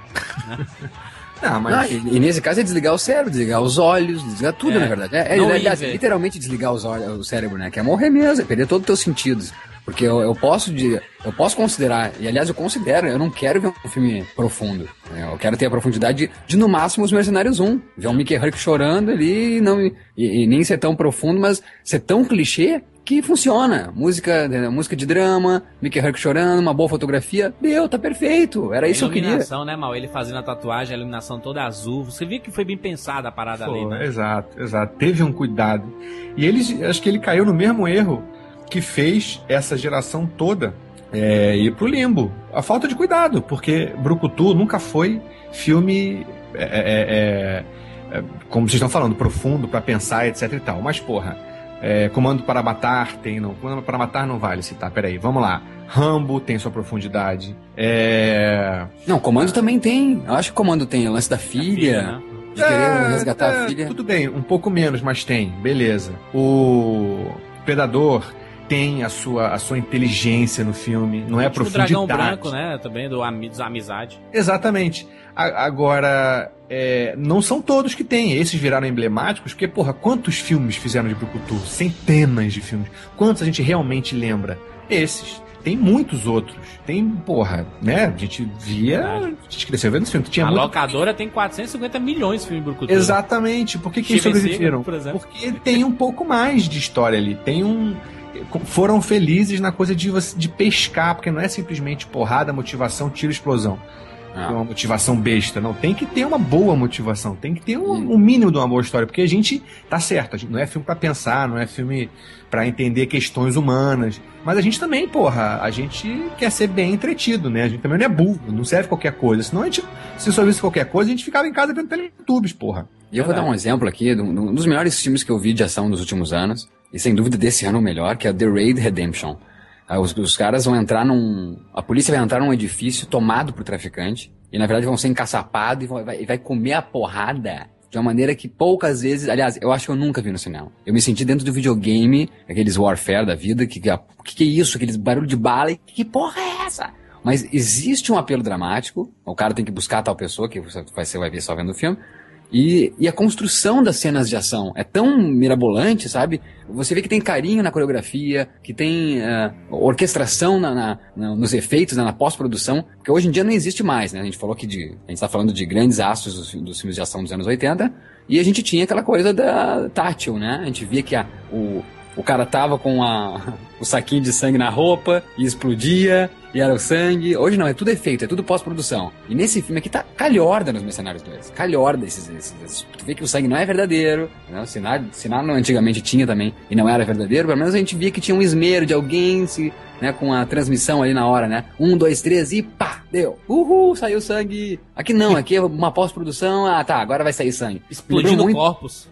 Né? Não, mas... Não, e, e, nesse caso é desligar o cérebro, desligar os olhos, desligar tudo, é, na verdade. É, é aliás, literalmente desligar os olhos, o cérebro, né? Que é morrer mesmo, é perder todos os teus sentidos. Porque eu, eu, posso de, eu posso considerar, e aliás eu considero, eu não quero ver um filme profundo. Né? Eu quero ter a profundidade de, de no máximo, os Mercenários 1. Ver um Mickey Rourke chorando ali e, não, e, e nem ser tão profundo, mas ser tão clichê que funciona. Música, né, música de drama, Mickey Rourke chorando, uma boa fotografia. Deu, tá perfeito. Era isso que eu queria. A iluminação, né, Mal? Ele fazendo a tatuagem, a iluminação toda azul. Você viu que foi bem pensada a parada foi, ali, né? Exato, exato. Teve um cuidado. E ele, acho que ele caiu no mesmo erro que fez essa geração toda é, ir pro limbo. A falta de cuidado, porque Brucutu nunca foi filme. É, é, é, é como vocês estão falando, profundo para pensar, etc e tal. Mas, porra, é, Comando para Matar tem. Não, Comando para Matar não vale citar, peraí, vamos lá. Rambo tem sua profundidade. É... Não, Comando também tem. Eu acho que Comando tem o lance da filha. filha né? De querer resgatar a filha. Tudo bem, um pouco menos, mas tem, beleza. O Predador tem a sua, a sua inteligência no filme, não é tipo profundidade. O Dragão Branco, né? Também do dos Amizade. Exatamente. A, agora, é, não são todos que têm. Esses viraram emblemáticos, porque, porra, quantos filmes fizeram de Brucutu? Centenas de filmes. Quantos a gente realmente lembra? Esses. Tem muitos outros. Tem, porra, né? A gente via. A gente cresceu vendo esse filme. Tinha a locadora tem 450 milhões de filmes Brucutu. Exatamente. Por que, que eles sobreviveram? Por Porque tem um pouco mais de história ali. Tem um foram felizes na coisa de, de pescar, porque não é simplesmente porrada, motivação, tiro, explosão. Ah. Uma motivação besta. Não, tem que ter uma boa motivação, tem que ter um, um mínimo de uma boa história, porque a gente tá certo, a gente, não é filme para pensar, não é filme para entender questões humanas. Mas a gente também, porra, a gente quer ser bem entretido, né? A gente também não é burro, não serve qualquer coisa. Senão a gente, se só visse qualquer coisa, a gente ficava em casa vendo teletubes, porra. E eu vou dar um exemplo aqui um dos melhores filmes que eu vi de ação nos últimos anos e sem dúvida desse ano o melhor, que é The Raid Redemption. Ah, os, os, caras vão entrar num. A polícia vai entrar num edifício tomado por traficante. E na verdade vão ser encaçapados e vai, vai comer a porrada de uma maneira que poucas vezes. Aliás, eu acho que eu nunca vi no cinema. Eu me senti dentro do videogame, aqueles Warfare da vida, que que, que é isso? Aqueles barulho de bala. E que porra é essa? Mas existe um apelo dramático. O cara tem que buscar tal pessoa, que você vai, você vai ver só vendo o filme. E, e a construção das cenas de ação é tão mirabolante, sabe? Você vê que tem carinho na coreografia, que tem uh, orquestração na, na, na, nos efeitos, né, na pós-produção, que hoje em dia não existe mais, né? A gente falou que de, a gente tá falando de grandes astros dos, dos filmes de ação dos anos 80, e a gente tinha aquela coisa da tátil, né? A gente via que a, o, o cara tava com a, o saquinho de sangue na roupa e explodia, e era o sangue. Hoje não, é tudo efeito, é tudo pós-produção. E nesse filme aqui tá calhorda nos Mercenários 2. Calhorda esses, esses, esses. Tu vê que o sangue não é verdadeiro. Né? O sinal, sinal antigamente tinha também e não era verdadeiro. Pelo menos a gente via que tinha um esmero de alguém se, né, com a transmissão ali na hora, né? Um, dois, três e pá, deu. Uhul, saiu sangue. Aqui não, aqui é uma pós-produção. Ah, tá, agora vai sair sangue. Explodindo corpos.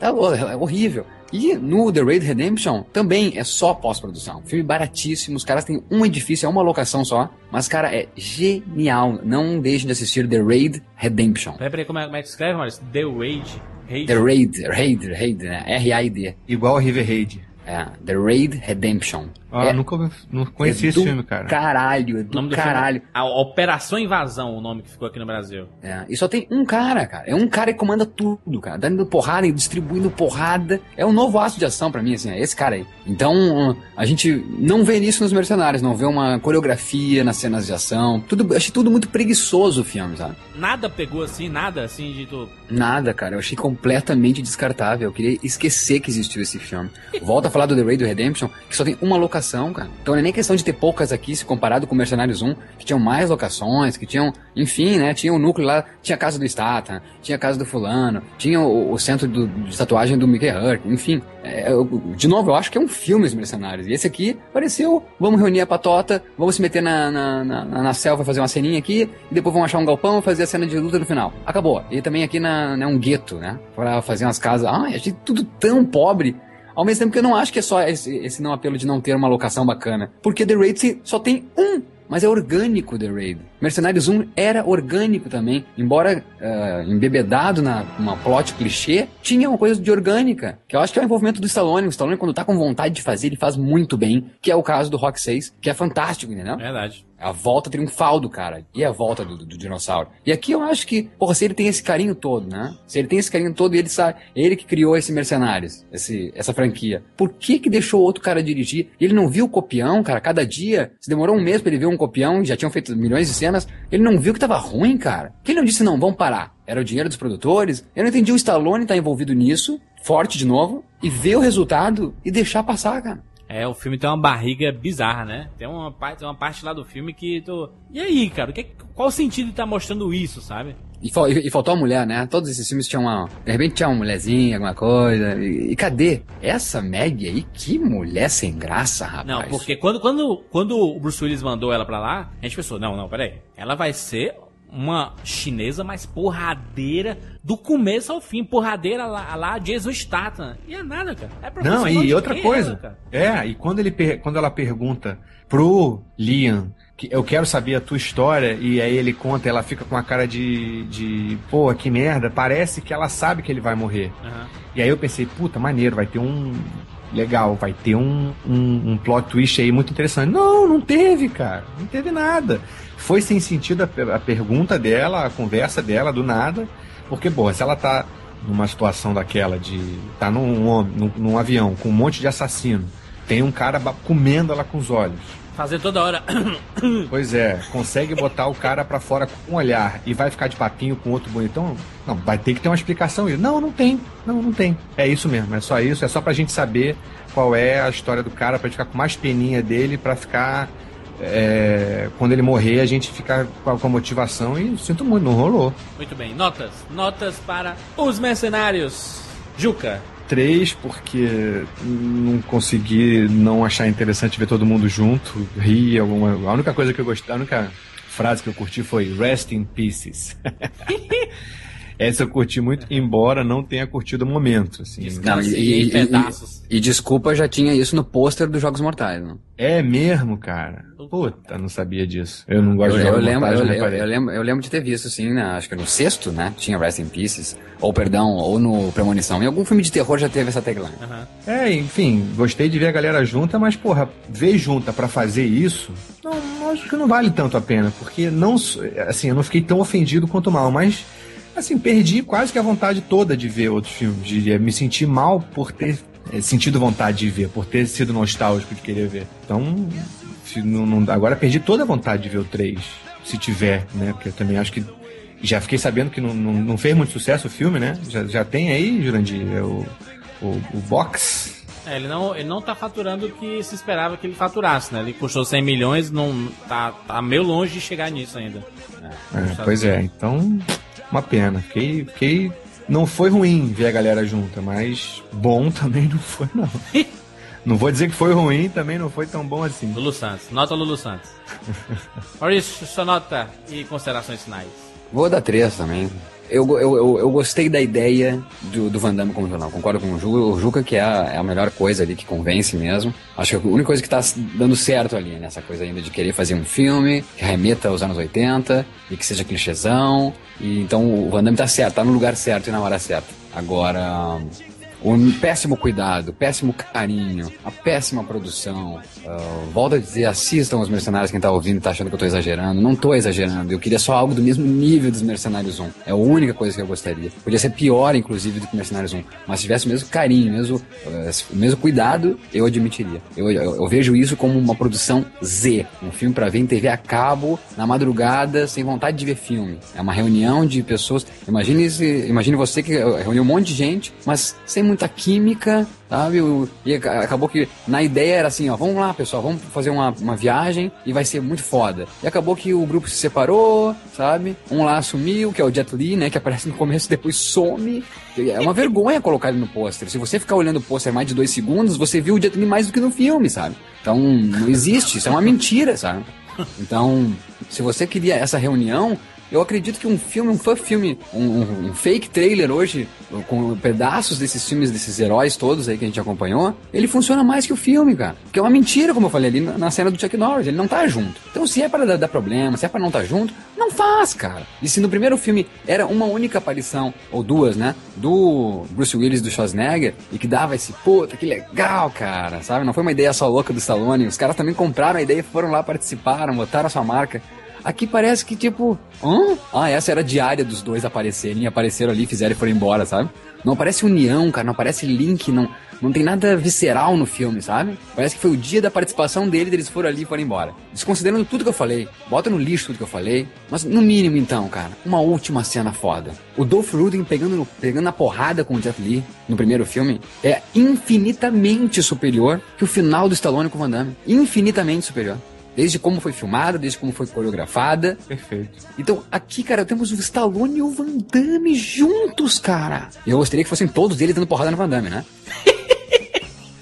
Tá, é horrível. E no The Raid Redemption também é só pós-produção. Filme baratíssimo, os caras têm um edifício, é uma locação só, mas, cara, é genial. Não deixem de assistir The Raid Redemption. Peraí, peraí, como é, como é que escreve, Maurício? The Raid? Raid? The Raid, Raid, Raid, né? R-A-I-D. Igual River Raid. É, The Raid Redemption. Ah, é, nunca não conheci é esse filme, cara. Caralho, é do, do caralho. Filme, a Operação Invasão, o nome que ficou aqui no Brasil. É, e só tem um cara, cara. É um cara que comanda tudo, cara. Dando porrada e distribuindo porrada. É um novo aço de ação para mim, assim, é esse cara aí. Então, a gente não vê isso nos Mercenários, não vê uma coreografia nas cenas de ação. Tudo, achei tudo muito preguiçoso o filme, sabe? Nada pegou assim, nada assim de tu... Nada, cara. Eu achei completamente descartável. Eu queria esquecer que existiu esse filme. Volta a falar do The Raid Redemption, que só tem uma locação, cara. Então não é nem questão de ter poucas aqui, se comparado com Mercenários 1, que tinham mais locações, que tinham, enfim, né? Tinha o um núcleo lá, tinha a casa do Stata, tinha a casa do fulano, tinha o, o centro do, de tatuagem do Mickey Hurk, enfim. É, eu, de novo, eu acho que é um filme os Mercenários. E esse aqui pareceu, vamos reunir a patota, vamos se meter na, na, na, na selva fazer uma ceninha aqui, e depois vamos achar um galpão e fazer a cena de luta no final. Acabou. E também aqui na, né, um gueto, né? Pra fazer umas casas. Ah, achei tudo tão pobre ao mesmo tempo que eu não acho que é só esse, esse não apelo de não ter uma locação bacana. Porque The Raid só tem um mas é orgânico The Raid. Mercenários 1 era orgânico também, embora uh, embebedado na uma plot clichê, tinha uma coisa de orgânica, que eu acho que é o envolvimento do Stallone. O Stallone, quando tá com vontade de fazer, ele faz muito bem, que é o caso do Rock 6, que é fantástico, entendeu? Verdade. A volta triunfal do cara. E a volta do, do, do, dinossauro. E aqui eu acho que, porra, se ele tem esse carinho todo, né? Se ele tem esse carinho todo e ele sabe, ele que criou esse Mercenários, esse, essa franquia. Por que que deixou outro cara dirigir? Ele não viu o copião, cara, cada dia. Se demorou um mês pra ele ver um copião, já tinham feito milhões de cenas. Ele não viu que tava ruim, cara. Que ele não disse, não, vamos parar. Era o dinheiro dos produtores. Eu não entendi o Stallone tá envolvido nisso, forte de novo, e ver o resultado e deixar passar, cara. É, o filme tem uma barriga bizarra, né? Tem uma parte, uma parte lá do filme que tu. E aí, cara? Que, qual o sentido de estar tá mostrando isso, sabe? E, e, e, faltou a mulher, né? Todos esses filmes tinham uma. De repente tinha uma mulherzinha, alguma coisa. E, e, cadê? Essa Meg aí, que mulher sem graça, rapaz. Não, porque quando, quando, quando o Bruce Willis mandou ela pra lá, a gente pensou, não, não, peraí. Ela vai ser uma chinesa mais porradeira do começo ao fim. Porradeira lá, lá Jason Statham. E é nada, cara. É Não, e outra coisa. Ela, é, e quando, ele quando ela pergunta pro Liam que eu quero saber a tua história, e aí ele conta, ela fica com a cara de, de pô, que merda, parece que ela sabe que ele vai morrer. Uhum. E aí eu pensei, puta, maneiro, vai ter um. Legal, vai ter um, um, um plot twist aí muito interessante. Não, não teve, cara. Não teve nada. Foi sem sentido a, a pergunta dela, a conversa dela, do nada. Porque, boa, se ela tá numa situação daquela de tá num, num, num, avião com um monte de assassino, tem um cara comendo ela com os olhos. Fazer toda hora. Pois é, consegue botar o cara para fora com um olhar e vai ficar de papinho com outro bonitão? Não, vai ter que ter uma explicação. Não, não tem. Não, não tem. É isso mesmo, é só isso, é só pra gente saber qual é a história do cara, pra gente ficar com mais peninha dele, para ficar é, quando ele morrer, a gente fica com a, com a, motivação e sinto muito, não rolou. Muito bem, notas. Notas para os mercenários. Juca. Três, porque não consegui não achar interessante ver todo mundo junto, rir. Alguma, a única coisa que eu gostei, a única frase que eu curti foi Rest in Pieces. Essa eu curti muito, embora não tenha curtido o momento. Assim. Não, e, e, e, e, desculpa, já tinha isso no pôster dos Jogos Mortais, não? É mesmo, cara? Puta, não sabia disso. Eu não gosto eu, de Jogos eu lembro, Mortais. Eu, eu, eu, lembro, eu lembro de ter visto, sim, né? acho que no sexto, né? Tinha Rest in Pieces. Ou, perdão, ou no Premonição. Em algum filme de terror já teve essa tagline. Uhum. É, enfim, gostei de ver a galera junta, mas, porra, ver junta para fazer isso, não, acho que não vale tanto a pena. Porque não, assim, eu não fiquei tão ofendido quanto mal, mas assim, perdi quase que a vontade toda de ver outros filmes. De me sentir mal por ter é, sentido vontade de ver, por ter sido nostálgico de querer ver. Então, não, não, agora perdi toda a vontade de ver o 3, se tiver, né? Porque eu também acho que. Já fiquei sabendo que não, não, fez muito sucesso o filme, né? Já, já tem aí, Jurandir, é o, o, o box. É, ele não, ele não tá faturando o que se esperava que ele faturasse, né? Ele custou 100 milhões, não tá, tá meio longe de chegar nisso ainda. É, é, pois é, então uma pena. Fiquei, fiquei. Não foi ruim ver a galera junta, mas bom também não foi, não. não vou dizer que foi ruim, também não foi tão bom assim. Lulu Santos. Nota Lulu Santos. Maurício, sua nota e considerações finais. Vou dar três também eu, eu, eu, eu, gostei da ideia do, do Van Damme como vilão. Concordo com o Juca, o Juca que é a, é a, melhor coisa ali, que convence mesmo. Acho que a única coisa que tá dando certo ali, nessa coisa ainda de querer fazer um filme que remeta aos anos 80 e que seja clichêzão. E, então o Van Damme tá certo, tá no lugar certo e na hora certa. Agora, um péssimo cuidado, péssimo carinho, a péssima produção. Uh, volto a dizer, assistam os Mercenários, quem tá ouvindo tá achando que eu tô exagerando. Não tô exagerando, eu queria só algo do mesmo nível dos Mercenários 1. É a única coisa que eu gostaria. Podia ser pior, inclusive, do que Mercenários 1. Mas se tivesse o mesmo carinho, mesmo, uh, o mesmo cuidado, eu admitiria. Eu, eu, eu, vejo isso como uma produção Z. Um filme para ver em TV a cabo, na madrugada, sem vontade de ver filme. É uma reunião de pessoas. Imagine, imagine você que reuniu um monte de gente, mas sem muito muita química, sabe? E acabou que na ideia era assim, ó, vamos lá, pessoal, vamos fazer uma, uma viagem e vai ser muito foda. E acabou que o grupo se separou, sabe? Um lá sumiu, que é o Jet Li, né? Que aparece no começo e depois some. É uma vergonha colocar ele no pôster. Se você ficar olhando o pôster mais de dois segundos, você viu o Jet Li mais do que no filme, sabe? Então, não existe, isso é uma mentira, sabe? Então, se você queria essa reunião, Eu acredito que um filme, um fã filme, um, um, um, fake trailer hoje, com pedaços desses filmes, desses heróis todos aí que a gente acompanhou, ele funciona mais que o filme, cara. Porque é uma mentira, como eu falei ali na, na cena do Chuck Norris, ele não tá junto. Então se é para dar, problema, se é para não tá junto, não faz, cara. E se no primeiro filme era uma única aparição, ou duas, né, do Bruce Willis do Schwarzenegger, e que dava esse, puta, que legal, cara, sabe? Não foi uma ideia só louca do Stallone, os caras também compraram a ideia, foram lá, participaram, botaram a sua marca. Aqui parece que, tipo, hã? Ah, essa era a diária dos dois aparecerem, apareceram ali, fizeram e foram embora, sabe? Não aparece união, cara, não aparece link, não, não tem nada visceral no filme, sabe? Parece que foi o dia da participação deles, eles foram ali e foram embora. Desconsiderando tudo que eu falei, bota no lixo tudo que eu falei, mas no mínimo então, cara, uma última cena foda. O Dolph Lundgren pegando, pegando na porrada com o Jet Li no primeiro filme é infinitamente superior que o final do Stallone com o Van Damme. Infinitamente superior. Desde como foi filmada, desde como foi coreografada. Perfeito. Então, aqui, cara, temos o Stallone e o Van Damme juntos, cara. Eu gostaria que fossem todos eles dando porrada no Van Damme, né?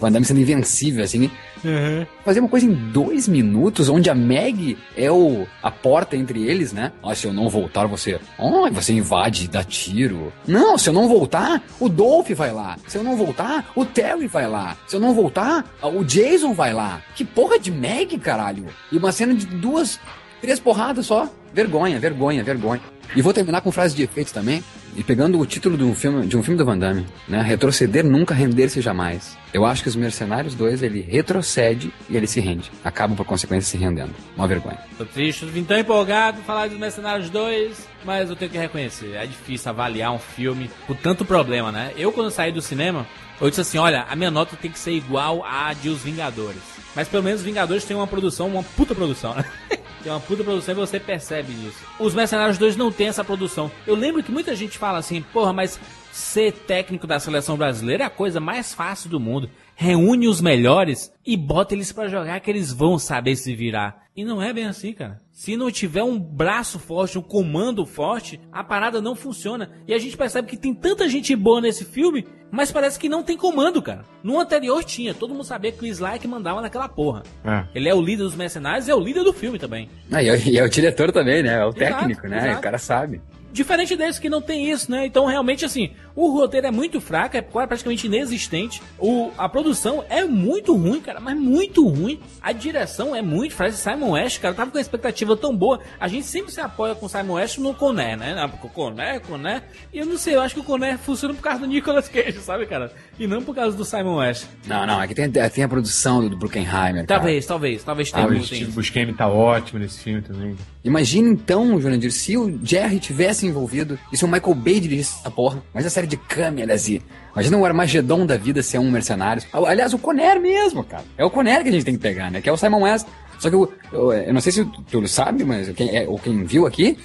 Van Damme sendo invencível, assim. Uhum. Fazer uma coisa em dois minutos, onde a Meg é o, a porta entre eles, né? Ah, se eu não voltar, você. Oh, você invade, dá tiro. Não, se eu não voltar, o Dolph vai lá. Se eu não voltar, o Terry vai lá. Se eu não voltar, o Jason vai lá. Que porra de Meg, caralho? E uma cena de duas, três porradas só. Vergonha, vergonha, vergonha. E vou terminar com frase de efeito também. E pegando o título de um filme, de um filme do Van Damme, né? Retroceder nunca, render-se jamais. Eu acho que os Mercenários 2, ele retrocede e ele se rende. Acabam por consequência se rendendo. Uma vergonha. Tô triste, vim tão empolgado falar dos Mercenários 2, mas eu tenho que reconhecer, é difícil avaliar um filme por tanto problema, né? Eu quando saí do cinema, eu disse assim, olha, a minha nota tem que ser igual à de Os Vingadores. Mas pelo menos os Vingadores têm uma produção, uma puta produção, né? Tem uma puta produção e você percebe isso. Os Mercenários 2 não tem essa produção. Eu lembro que muita gente fala assim, porra, mas ser técnico da seleção brasileira é a coisa mais fácil do mundo. Reúne os melhores e bota eles para jogar que eles vão saber se virar. E não é bem assim, cara. Se não tiver um braço forte, um comando forte, a parada não funciona. E a gente percebe que tem tanta gente boa nesse filme mas parece que não tem comando, cara. No anterior tinha, todo mundo sabia que o Sly que mandava naquela porra. É. Ele é o líder dos mercenários e é o líder do filme também. Ah, e, é, e, é, o diretor também, né? É o técnico, exato, né? Exato. O cara sabe. Diferente desse que não tem isso, né? Então, realmente, assim, o roteiro é muito fraco, é praticamente inexistente. O, a produção é muito ruim, cara, mas muito ruim. A direção é muito fraca. Simon West, cara, tava com uma expectativa tão boa. A gente sempre se apoia com o Simon West no Coné, né? O Coné, Coné. E eu não sei, eu acho que o Coné funciona por causa do Nicolas Cage, sabe, cara? E não por causa do Simon West. Não, não, aqui tem, tem a produção do Bruckenheimer. Talvez, cara. talvez, talvez tenha. Ah, o Steve Buscemi tá ótimo nesse filme também. Imagina então, Jurandir, se o Jerry tivesse envolvido e se o Michael Bay dirigisse essa porra, mas a série de câmeras e. Imagina o Armagedon da vida ser um mercenário. Aliás, o Conner mesmo, cara. É o Conner que a gente tem que pegar, né? Que é o Simon West. Só que eu, eu, eu não sei se tu sabe, mas quem, é, ou quem viu aqui,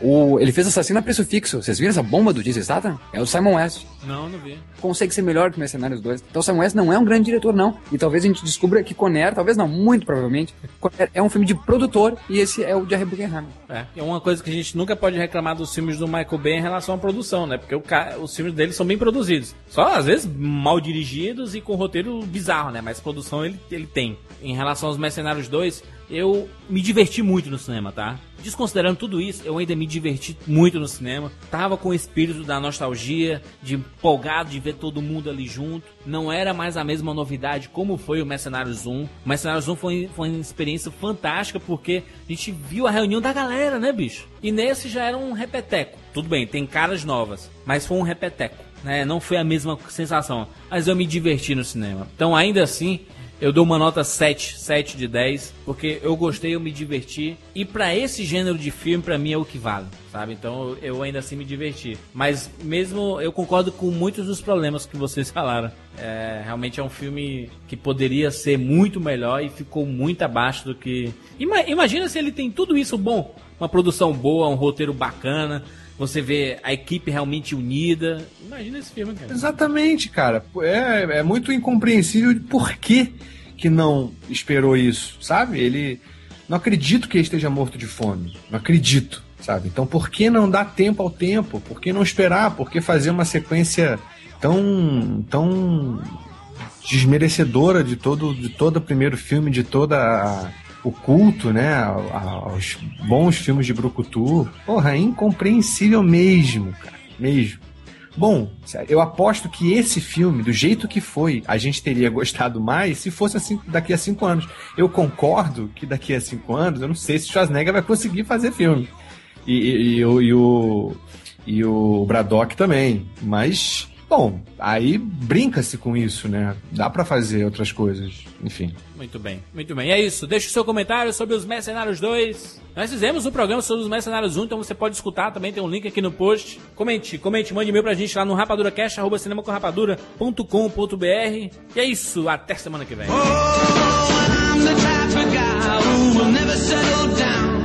o, ele fez Assassino a Preço Fixo. Vocês viram essa bomba do Jason Statham? É o Simon West. Não, não vi. Consegue ser melhor que Mercenários 2. Então o Simon West não é um grande diretor, não. E talvez a gente descubra que Conner, talvez não, muito provavelmente, Conner é um filme de produtor e esse é o Jerry Buckingham. É, é uma coisa que a gente nunca pode reclamar dos filmes do Michael Bay em relação à produção, né? Porque o, os filmes dele são bem produzidos. Só, às vezes, mal dirigidos e com roteiro bizarro, né? Mas produção ele, ele tem. Em relação aos Mercenários 2, eu me diverti muito no cinema, tá? Desconsiderando tudo isso, eu ainda me diverti muito no cinema. Tava com o espírito da nostalgia, de empolgado de ver todo mundo ali junto. Não era mais a mesma novidade como foi o Mercenários 1. O Mercenários 1 foi, foi uma experiência fantástica porque a gente viu a reunião da galera, né, bicho? E nesse já era um repeteco. Tudo bem, tem caras novas, mas foi um repeteco. Né? Não foi a mesma sensação, mas eu me diverti no cinema. Então, ainda assim, eu dou uma nota 7, 7 de 10, porque eu gostei, eu me diverti. E para esse gênero de filme, para mim é o que vale, sabe? Então eu ainda assim me diverti. Mas mesmo eu concordo com muitos dos problemas que vocês falaram. É, realmente é um filme que poderia ser muito melhor e ficou muito abaixo do que. Imagina se ele tem tudo isso bom. Uma produção boa, um roteiro bacana você vê a equipe realmente unida. Imagina esse filme, cara. Exatamente, cara. É, é muito incompreensível por que, que não esperou isso, sabe? Ele. Não acredito que ele esteja morto de fome. Não acredito, sabe? Então por que não dar tempo ao tempo? Por que não esperar? Por que fazer uma sequência tão. tão desmerecedora de todo de todo o primeiro filme, de toda a o culto, né, aos bons filmes de Brucutu, porra, é incompreensível mesmo, cara, mesmo. Bom, eu aposto que esse filme, do jeito que foi, a gente teria gostado mais se fosse assim daqui a cinco anos. Eu concordo que daqui a cinco anos, eu não sei se Schwarzenegger vai conseguir fazer filme. E, e, e, e o, e o Braddock também. Mas Bom, aí brinca-se com isso, né? Dá para fazer outras coisas, enfim. Muito bem, muito bem. É isso. Deixe o seu comentário sobre os Mercenários 2. Nós fizemos um programa sobre os Mercenários 1, então você pode escutar também, tem um link aqui no post. Comente, comente, mande e-mail pra gente lá no rapaduracast, arroba cinemacomrapadura.com.br. E é isso, até semana que vem. Cause